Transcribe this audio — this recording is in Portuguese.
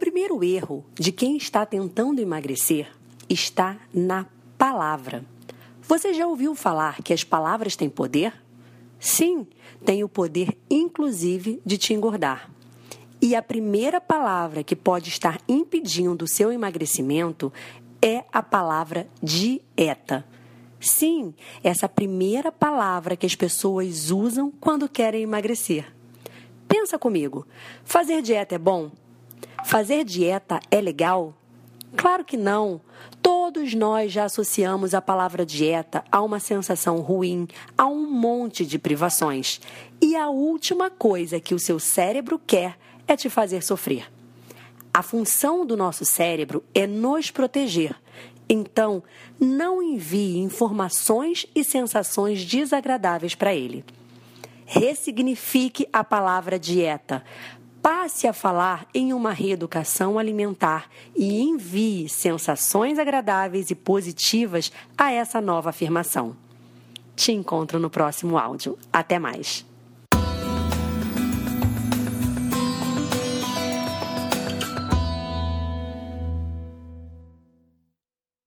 primeiro erro de quem está tentando emagrecer está na palavra. Você já ouviu falar que as palavras têm poder? Sim, têm o poder, inclusive, de te engordar. E a primeira palavra que pode estar impedindo o seu emagrecimento é a palavra dieta. Sim, essa primeira palavra que as pessoas usam quando querem emagrecer. Pensa comigo: fazer dieta é bom? Fazer dieta é legal? Claro que não. Todos nós já associamos a palavra dieta a uma sensação ruim, a um monte de privações. E a última coisa que o seu cérebro quer é te fazer sofrer. A função do nosso cérebro é nos proteger. Então, não envie informações e sensações desagradáveis para ele. Ressignifique a palavra dieta. Passe a falar em uma reeducação alimentar e envie sensações agradáveis e positivas a essa nova afirmação. Te encontro no próximo áudio. Até mais!